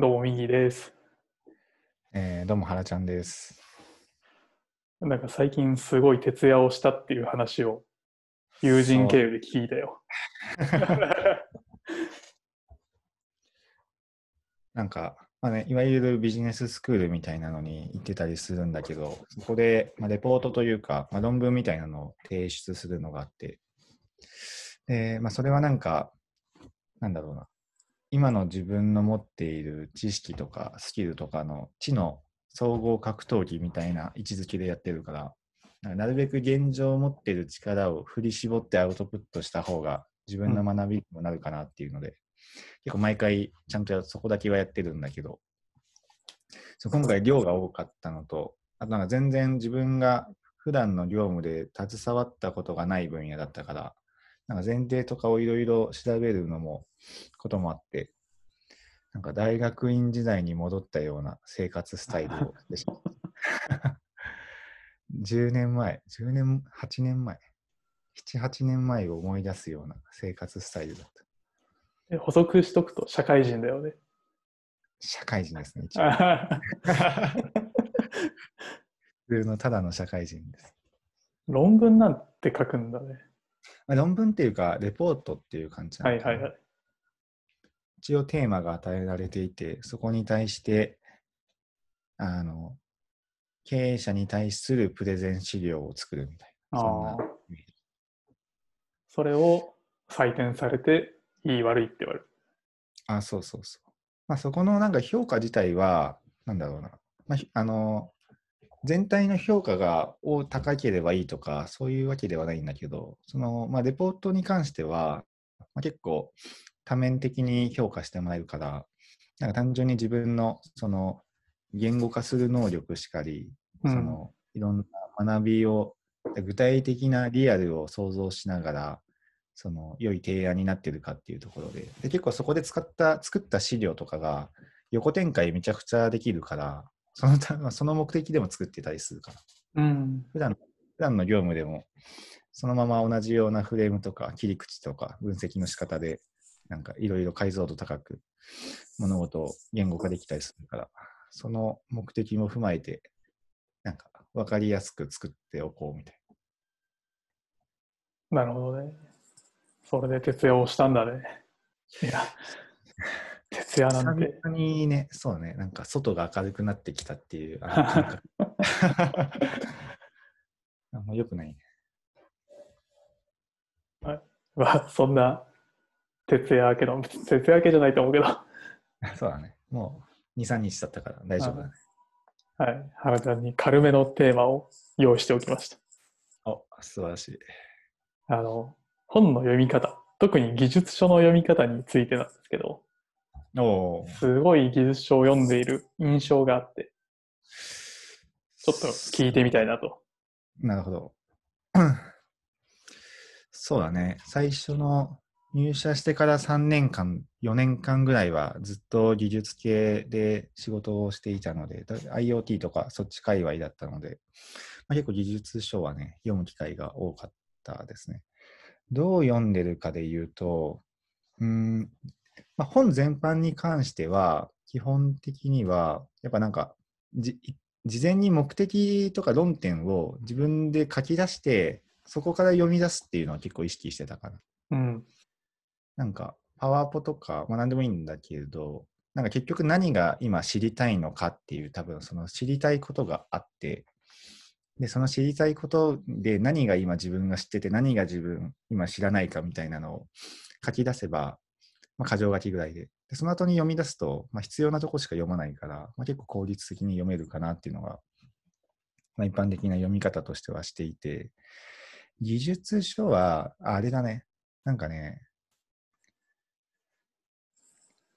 どうも、右です。えーどうも、原ちゃんです。なんか最近すごい徹夜をしたっていう話を友人経由で聞いたよ。なんか、まあね、いわゆるビジネススクールみたいなのに行ってたりするんだけど、そこで、まあ、レポートというか、まあ、論文みたいなのを提出するのがあって、で、まあ、それはなんか、なんだろうな、今の自分の持っている知識とかスキルとかの知の総合格闘技みたいな位置づけでやってるから、なるべく現状持っている力を振り絞ってアウトプットした方が自分の学びにもなるかなっていうので、結構毎回ちゃんとやそこだけはやってるんだけど、そう今回量が多かったのと、あとなんか全然自分が普段の業務で携わったことがない分野だったから、なんか前提とかをいろいろ調べるのも、こともあって、なんか大学院時代に戻ったような生活スタイルを してした。10年前、10年、8年前、7、8年前を思い出すような生活スタイルだった。で補足しとくと？社会人だよね。社会人ですね、一応。普通のただの社会人です。論文なんて書くんだね。まあ、論文っていうか、レポートっていう感じなのかなはいはいはい。一応テーマが与えられていて、そこに対して、あの、経営者に対するプレゼン資料を作るみたいな。そんなそれを採点されて、いい悪いって言われる。あ、そうそうそう。まあ、そこのなんか評価自体は、なんだろうな。まあ、ひあの、全体の評価がお高ければいいとか、そういうわけではないんだけど、その、まあ、レポートに関しては、まあ、結構多面的に評価してもらえるから、なんか単純に自分の、その、言語化する能力しかり、うん。その、いろんな学びを、具体的なリアルを想像しながら、その良い提案になってるかっていうところで。で結構そこで使った作った資料とかが横展開めちゃくちゃできるからそのた まあその目的でも作ってたりするからうん。普段普段の業務でもそのまま同じようなフレームとか切り口とか分析の仕方でなんかいろいろ解像度高く物事を言語化できたりするからその目的も踏まえてなんか分かりやすく作っておこうみたいなるほどね。それで徹夜をしたんだね。いや、徹夜ななんて。久々にね、そうね、なんか外が明るくなってきたっていう、あ んま良くないね。まあ、そんな徹夜明けの、徹夜明けじゃないと思うけど。そうだね。もう2、3日経ったから大丈夫だね。はい。原ちゃんに軽めのテーマを用意しておきました。お、素晴らしい。あの、本の読み方、特に技術書の読み方についてなんですけど、すごい技術書を読んでいる印象があって、ちょっと聞いてみたいなと。なるほど。そうだね。最初の入社してから3年間、4年間ぐらいはずっと技術系で仕事をしていたので、だ IoT とかそっち界隈だったので、まあ、結構技術書はね、読む機会が多かったですね。どう読んでるかで言うと、うーん、まあ、本全般に関しては、基本的には、やっぱなんか、じ事前に目的とか論点を自分で書き出して、そこから読み出すっていうのは結構意識してたかな。うん。なんか、パワーポとか、まあ、何でもいいんだけれど、なんか結局何が今知りたいのかっていう、多分その知りたいことがあって、で、その知りたいことで何が今自分が知ってて、何が自分今知らないかみたいなのを書き出せば、まあ、箇条書きぐらいで。で、その後に読み出すと、まあ、必要なとこしか読まないから、まあ、結構効率的に読めるかなっていうのが、まあ、一般的な読み方としてはしていて、技術書は、ああれだね。なんかね、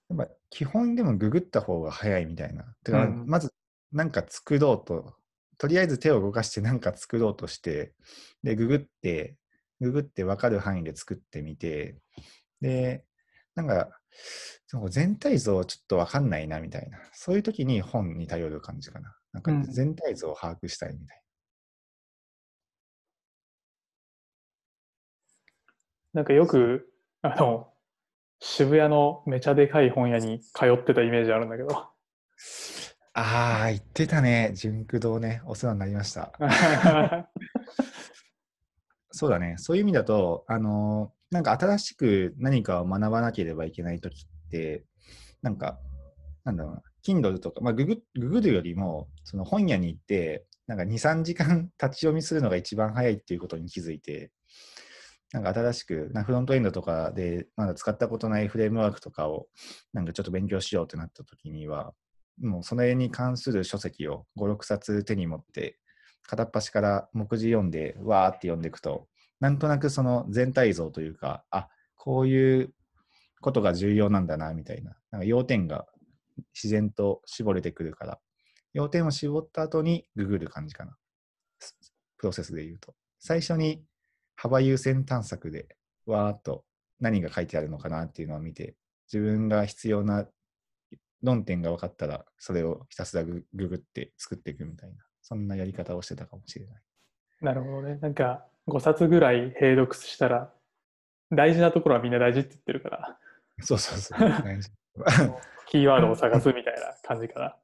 やっぱ基本でもググった方が早いみたいな。てかうんまずなんか作ろうと、とりあえず手を動かしてなんか作ろうとして、で、ググって、ググって分かる範囲で作ってみて、で、なんか、その全体像ちょっと分かんないなみたいな。そういう時に本に頼る感じかな。なんかうん全体像を把握したいみたいなんかよく、あの、渋谷のめちゃでかい本屋に通ってたイメージあるんだけど。ああ、言ってたね。純駆堂ね。お世話になりました。そうだね。そういう意味だと、あのーなんか新しく何かを学ばなければいけないときって、なんか、なんだろうな、Kindle とか、まあ、ググググるよりも、その本屋に行って、なんか2、3時間立ち読みするのが一番早いっていうことに気づいて、なんか新しく、なフロントエンドとかでまだ使ったことないフレームワークとかを、なんかちょっと勉強しようってなったときには、もうそれに関する書籍を5、6冊手に持って、片っ端から目次読んで、わーって読んでいくと、なんとなくその全体像というか、あこういうことが重要なんだな、みたいな。なんか要点が自然と絞れてくるから、要点を絞った後にググる感じかな。プロセスで言うと。最初に幅優先探索で、わーっと何が書いてあるのかなっていうのを見て、自分が必要な論点が分かったら、それをひたすらググって作っていくみたいな、そんなやり方をしてたかもしれない。なるほどね。なんか5冊ぐらい併読したら、大事なところはみんな大事って言ってるから、そうそうそう。大丈夫 キーワードを探すみたいな感じかな。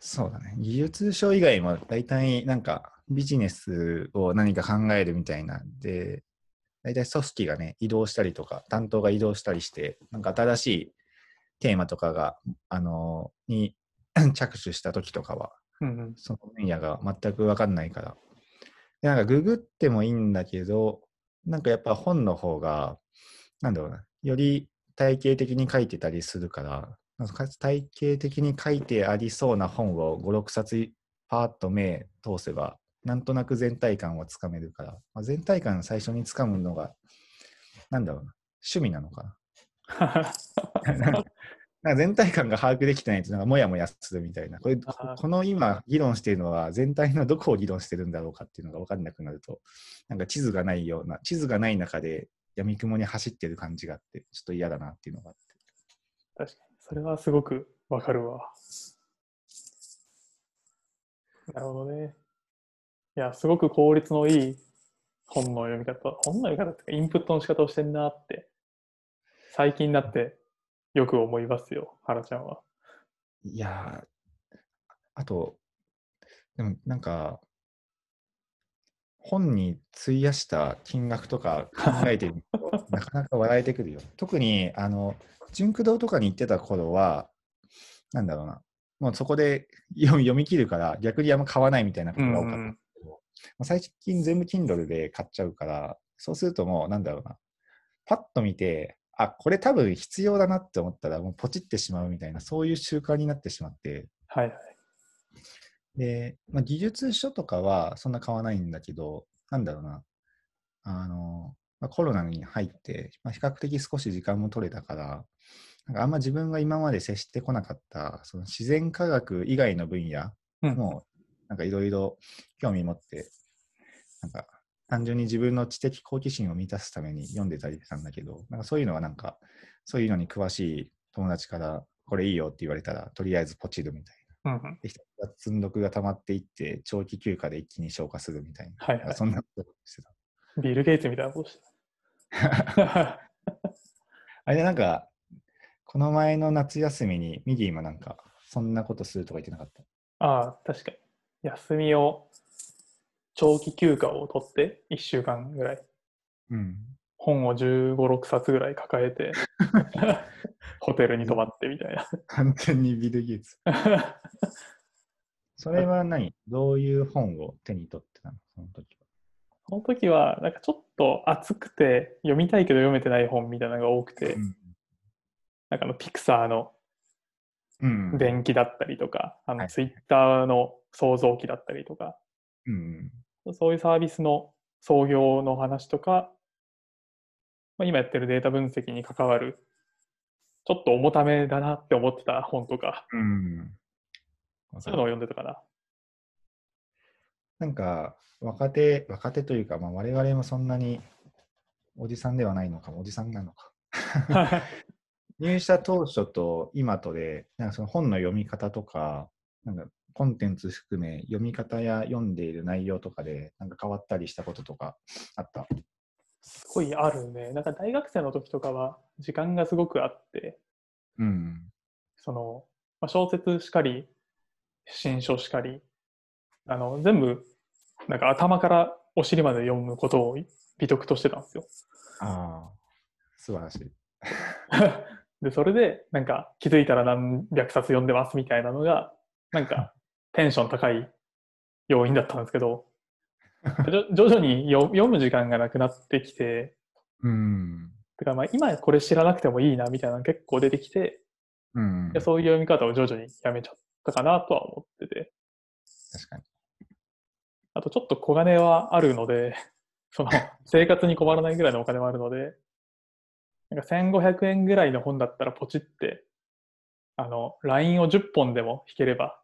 そうだね。技術書以外も大体なんかビジネスを何か考えるみたいなんで、大体組織がね、移動したりとか、担当が移動したりして、なんか新しいテーマとかが、あのに 着手した時とかは、うんうん、その分野が全く分かんないから。で、なんかググってもいいんだけど、なんかやっぱ本の方が、なんだろうな、より体系的に書いてたりするから、か体系的に書いてありそうな本を5、6冊パーッと目通せば、なんとなく全体感はつかめるから、まあ、全体感最初につかむのが、なんだろうな、趣味なのかな。なんか全体感が把握できてないと、なんかもやもやするみたいな。これ、この今議論しているのは、全体のどこを議論してるんだろうかっていうのが分かんなくなると、なんか地図がないような、地図がない中で闇雲に走ってる感じがあって、ちょっと嫌だなっていうのがあって。確かに。それはすごくわかるわ。なるほどね。いや、すごく効率のいい本の読み方、本の読み方っていうか、インプットの仕方をしてんなって、最近になってよく思いますよ、原ちゃんは。いやー、あと、でもなんか、本に費やした金額とか考えてみると、なかなか笑えてくるよ。特に、あの、純駆堂とかに行ってた頃は、なんだろうな、もうそこで 読み読み切るから、逆にあんま買わないみたいなことが多かったんですけど、まあ最近全部 Kindle で買っちゃうから、そうするともう、なんだろうな、パッと見て、あ、これ多分必要だなって思ったら、もうポチってしまうみたいな、そういう習慣になってしまって、はいはい。で、まあ、技術書とかはそんな買わないんだけど、なんだろうな、あの、まあ、コロナに入って、まあ、比較的少し時間も取れたから、なんかあんま自分が今まで接してこなかった、その自然科学以外の分野うん。も、なんかいろいろ興味持って、なんか単純に自分の知的好奇心を満たすために読んでたりしたんだけど、なんかそういうのはなんか、そういうのに詳しい友達から、これいいよって言われたら、とりあえずポチるみたいな。うんうんでひたすら積んどくが溜まっていって、長期休暇で一気に消化するみたいな。はいはいそんなことしてた。ビル・ゲイツみたいなことしてた。あれなんか、この前の夏休みにミディもなんか、そんなことするとか言ってなかった？ああ、確かに。休みを、長期休暇を取って、1週間ぐらい、うん。本を15、6冊ぐらい抱えて、ホテルに泊まってみたいな。完全にビル・ゲイツ。それは何？どういう本を手に取ってたの？その時は。その時は、なんかちょっと熱くて、読みたいけど読めてない本みたいなのが多くて、なんかあの、ピクサーのうん。うん。伝記だったりとか、あの、はいツイッターの創造記だったりとか、うん。そういうサービスの創業の話とか、まあ、今やってるデータ分析に関わる、ちょっと重ためだなって思ってた本とか、うん。そういうのを読んでたかな。なんか、若手、若手というか、まあ、我々もそんなにおじさんではないのかも、おじさんなのか。入社当初と今とで、なんかその本の読み方とか、なんかコンテンツ含め、読み方や読んでいる内容とかで、なんか変わったりしたこととかあった？すごいあるね。なんか大学生の時とかは時間がすごくあって、うん。その、まあ、小説しかり、新書しかり、あの、全部、なんか頭からお尻まで読むことを美徳としてたんですよ。ああ、素晴らしい。で、それで、なんか気づいたら何百冊読んでますみたいなのが、なんかテンション高い要因だったんですけど、徐々によ読む時間がなくなってきて、うん。だからまあ今これ知らなくてもいいなみたいなのが結構出てきて、うん。でそういう読み方を徐々にやめちゃったかなとは思ってて、確かに。あとちょっと小金はあるので、その 生活に困らないぐらいのお金はあるので、なんか1500円ぐらいの本だったらポチって、あの、LINE を10本でも引ければ、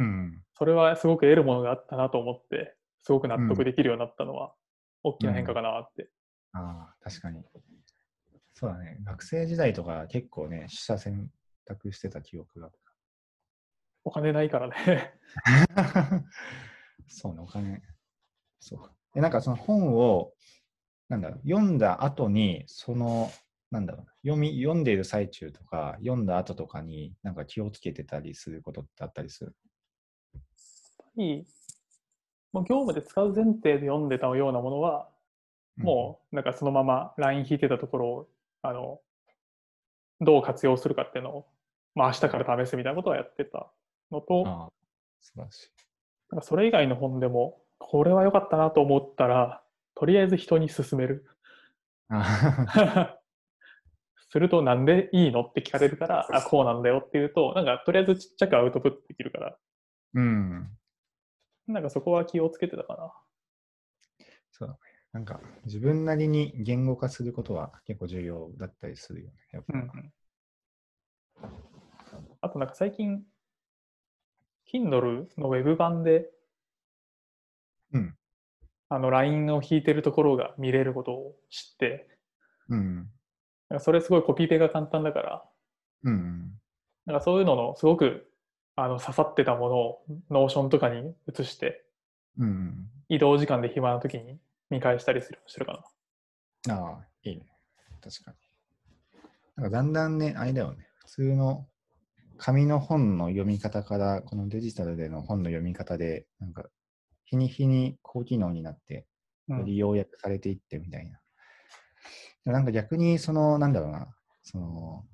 うん。それはすごく得るものがあったなと思って、すごく納得できるようになったのは、大きな変化かなって。ああ、確かに。そうだね。学生時代とか結構ね、取捨選択してた記憶が。お金ないからね。そうね、お金。そうか。え、なんかその本を、なんだ読んだ後に、その、なんだろうな、読み、読んでいる最中とか、読んだ後とかに、なんか気をつけてたりすることってあったりする？いいもう業務で使う前提で読んでたようなものは、もうなんかそのまま LINE 引いてたところを、あの、どう活用するかっていうのを、まあ明日から試すみたいなことはやってたのうん、と、素晴らしい。なんかそれ以外の本でも、これは良かったなと思ったら、とりあえず人に勧める。あ すると、なんでいいのって聞かれるから、あ、こうなんだよっていうと、なんかとりあえずちっちゃくアウトプットできるから、うん。なんかそこは気をつけてたかな。そうだね。なんか、自分なりに言語化することは結構重要だったりするよね。やっぱうんうん。あとなんか最近、Kindle のウェブ版で、うん。あの LINE を引いてるところが見れることを知って、うん。なんかそれすごいコピペが簡単だから、うん。なんかそういうののすごくあの刺さってたものを Notion とかに移して、うん。移動時間で暇な時に見返したりするしてるかな。ああ、いいね。確かに。なんかだんだんね、あれだよね。普通の紙の本の読み方から、このデジタルでの本の読み方で、なんか、日に日に高機能になって、うんより要約されていってみたいな。なんか逆に、その、なんだろうな、その、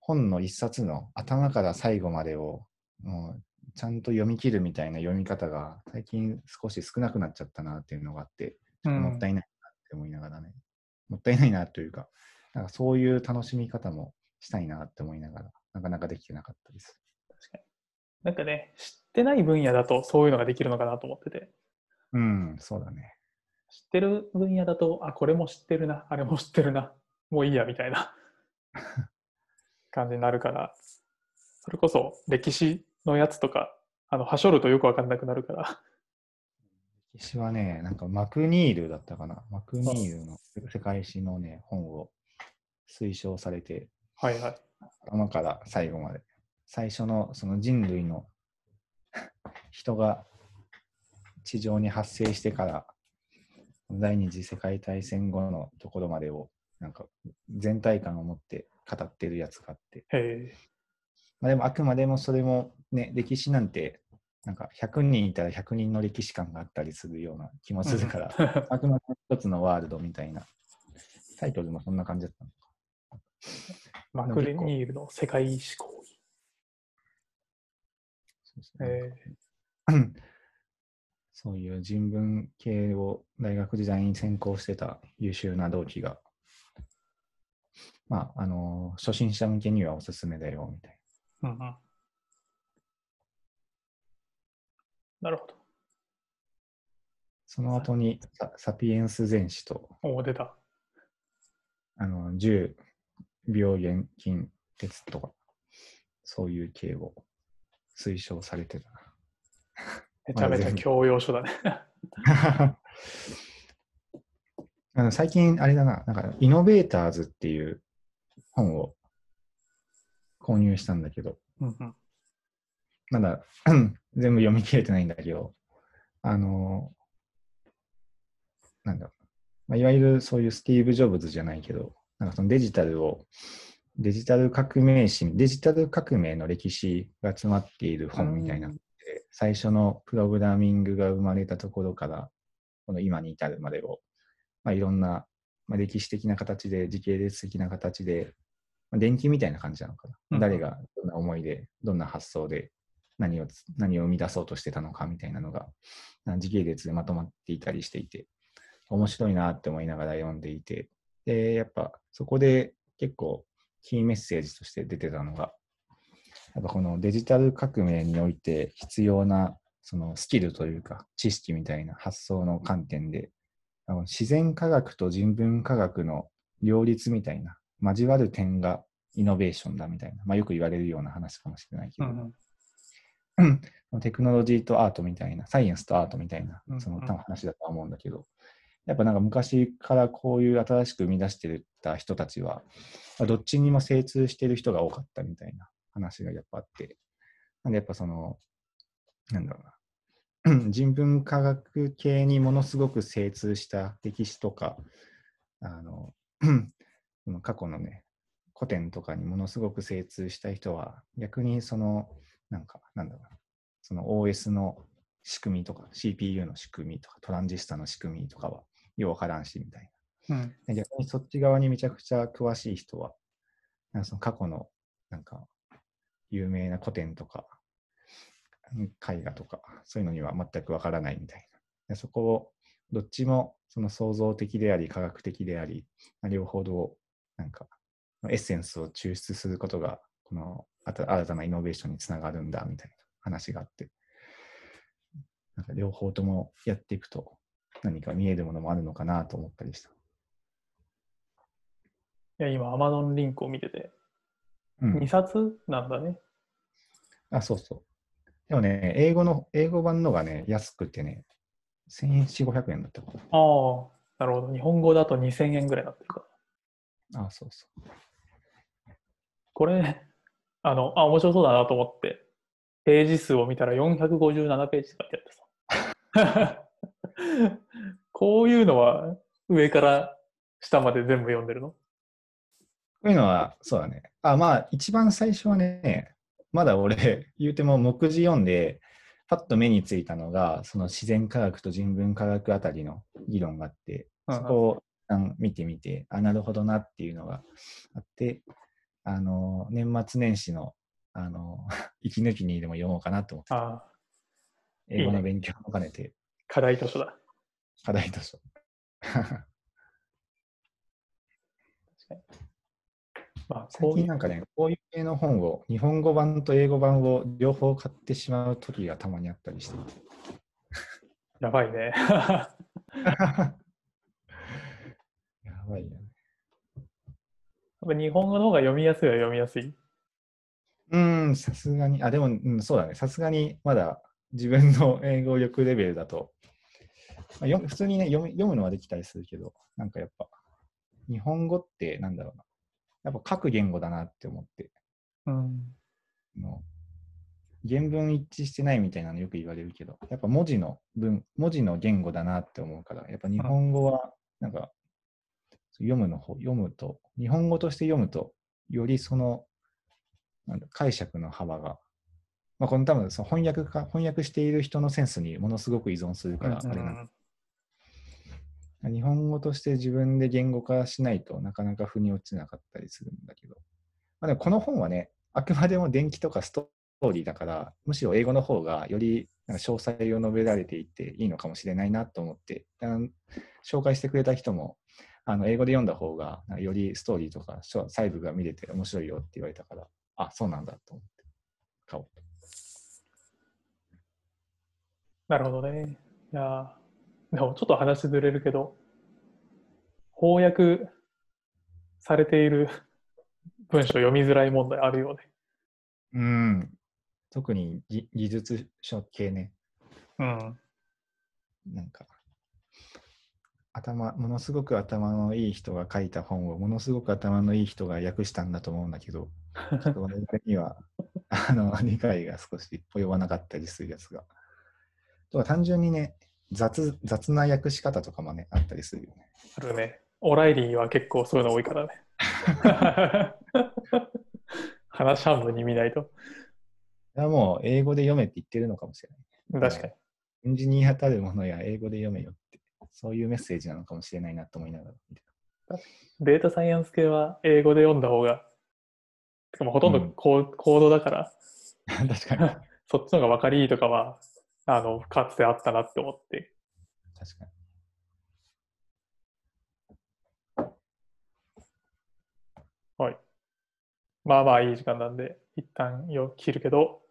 本の一冊の頭から最後までを、もう、ちゃんと読み切るみたいな読み方が、最近少し少なくなっちゃったなっていうのがあって、うんもったいないなって思いながらね。もったいないなというか、なんかそういう楽しみ方もしたいなって思いながら、なかなかできてなかったです。確かに。なんかね、知ってない分野だとそういうのができるのかなと思ってて、うん、そうだね。知ってる分野だと、あ、これも知ってるな、あれも知ってるな、もういいやみたいな 感じになるから、それこそ歴史のやつとか、あの、はしょるとよくわかんなくなるから、歴史はね、なんかマクニールだったかな。マクニールの世界史のね、本を推奨されて、はいはい。頭から最後まで。最初のその人類の 人が地上に発生してから第二次世界大戦後のところまでをなんか全体感を持って語ってるやつがあって、へえ。まあ、でもあくまでもそれもね歴史なんてなんか100人いたら100人の歴史観があったりするような気もするから、あくまでも一つのワールドみたいなタイトルもそんな感じだったのマクレニールの世界史講義。そうそうへうん そういう人文系を大学時代に専攻してた優秀な同期が、まあ、あの、初心者向けにはおすすめだよ、みたいうんうん。なるほど。その後にササピエンス全史と、おお、出た。あの、10病原菌鉄とか、そういう系を推奨されてためちゃめちゃ教養書だね。な。あの最近、あれだな、なんか、イノベーターズっていう本を購入したんだけど、うんうん。まだ 全部読み切れてないんだけど、あの、なんだろう、まあ、いわゆるそういうスティーブ・ジョブズじゃないけど、なんかそのデジタルを、デジタル革命史、デジタル革命の歴史が詰まっている本みたいなので、最初のプログラミングが生まれたところから、この今に至るまでを、まあ、いろんな、まあ、歴史的な形で、時系列的な形で、まあ、電気みたいな感じなのかな。うん。誰がどんな思いで、どんな発想で何を、何を生み出そうとしてたのかみたいなのが、あ時系列でまとまっていたりしていて、面白いなって思いながら読んでいて、で、やっぱそこで結構キーメッセージとして出てたのが、やっぱこのデジタル革命において必要なそのスキルというか知識みたいな発想の観点で、自然科学と人文科学の両立みたいな、交わる点がイノベーションだみたいな、まあ、よく言われるような話かもしれないけど、うん。テクノロジーとアートみたいな、サイエンスとアートみたいなうん、そのうん多分話だとは思うんだけど、やっぱなんか昔からこういう新しく生み出してた人たちは、まあどっちにも精通してる人が多かったみたいな話がやっぱあって、なんでやっぱその、なんだろうな、人文科学系にものすごく精通した歴史とか、あの過去のね、古典とかにものすごく精通した人は、逆にその、なんか、なんだろうな、その OS の仕組みとか、CPU の仕組みとか、トランジスタの仕組みとかは、ようわからんし、みたいうん。逆にそっち側にめちゃくちゃ詳しい人は、なんかその過去の、なんか、有名な古典とか、うん絵画とか、そういうのには全くわからないみたいな。でそこを、どっちもその創造的であり、科学的であり、まあ両方と、なんか、エッセンスを抽出することが、この新たなイノベーションにつながるんだみたいな話があって、なんか両方ともやっていくと何か見えるものもあるのかなと思ったりした。いや、今、アマゾンリンクを見てて、うん2冊なんだね。あ、そうそう。でもね、英語の、英語版のがね、安くてね、1400、500円だったかああ、なるほど。日本語だと2000円ぐらいになってるか。な。あ、そうそう。これ、あの、あ、面白そうだなと思って、ページ数を見たら457ページって書いてあってさ。こういうのは上から下まで全部読んでるの？こういうのは、そうだね。あ、まあ、一番最初はね、まだ俺、言うても目次読んで、パッと目についたのが、その自然科学と人文科学あたりの議論があって、そこを見てみて、あ、なるほどなっていうのがあって、あの、年末年始の、あの、息抜きにでも読もうかなと思って、ああ、英語の勉強も兼ねて、課題図書だ。課題図書。まあ、最近なんかね、こういう系の本を、日本語版と英語版を両方買ってしまう時がたまにあったりしていて。やばいね。やばいよね。やっぱ日本語の方が読みやすいは読みやすい。うーん、さすがに、あ、でも、うん、そうだね。さすがにまだ自分の英語力レベルだと、まあ、読む普通にね読み、読むのはできたりするけど、なんかやっぱ、日本語ってなんだろうな。やっぱ各言語だなって思って、うん。あの原文一致してないみたいなのよく言われるけど、やっぱ文字の文、文字の言語だなって思うから、やっぱ日本語は、なんか、読むの方、読むと、日本語として読むと、よりその、なんだ解釈の幅が、まあ、この多分その翻訳か、翻訳している人のセンスにものすごく依存するから、あれなんだ。日本語として自分で言語化しないとなかなか腑に落ちなかったりするんだけど、まあ、でもこの本はね、あくまでも電気とかストーリーだから、むしろ英語の方がよりなんか詳細を述べられていていいのかもしれないなと思って、あの紹介してくれた人も、あの英語で読んだ方がよりストーリーとか細部が見れて面白いよって言われたから、あ、そうなんだと思って買おうと。なるほどね。いやーでもちょっと話ずれるけど、翻訳されている文章読みづらい問題あるよね。うん。特に技技術書系ね。うん。なんか、頭、ものすごく頭のいい人が書いた本を、ものすごく頭のいい人が訳したんだと思うんだけど、ちょっと我々には、あの、理解が少し及ばなかったりするやつが。とは単純にね、雑雑な訳し方とかもね、あったりするよね。あるね。オライリーは結構そういうの多いからね。話半分に見ないと。いやもう英語で読めって言ってるのかもしれない。確かに。エンジニアたるものや英語で読めよって、そういうメッセージなのかもしれないなと思いながらデータサイエンス系は英語で読んだ方が、てかもうほとんどコー,、コードだから、た。確かに。そっちの方が分かりいいとかは、あの、かつてあったなって思って。確かに。はい。まあまあいい時間なんで、一旦よ切るけど、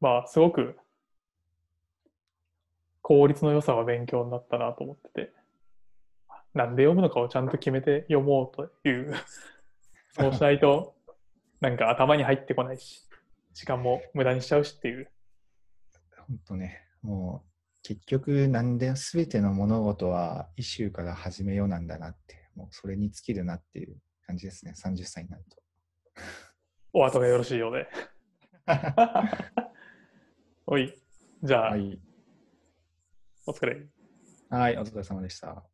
まあすごく効率の良さは勉強になったなと思ってて、なんで読むのかをちゃんと決めて読もうという、そうしないとなんか頭に入ってこないし、時間も無駄にしちゃうしっていう。本当ね、もう結局、なんで全ての物事はイシューから始めようなんだなって、もうそれに尽きるなっていう感じですね、30歳になると。お後がよろしいようで。おい、じゃあ、はい、お疲れ。はい、お疲れ様でした。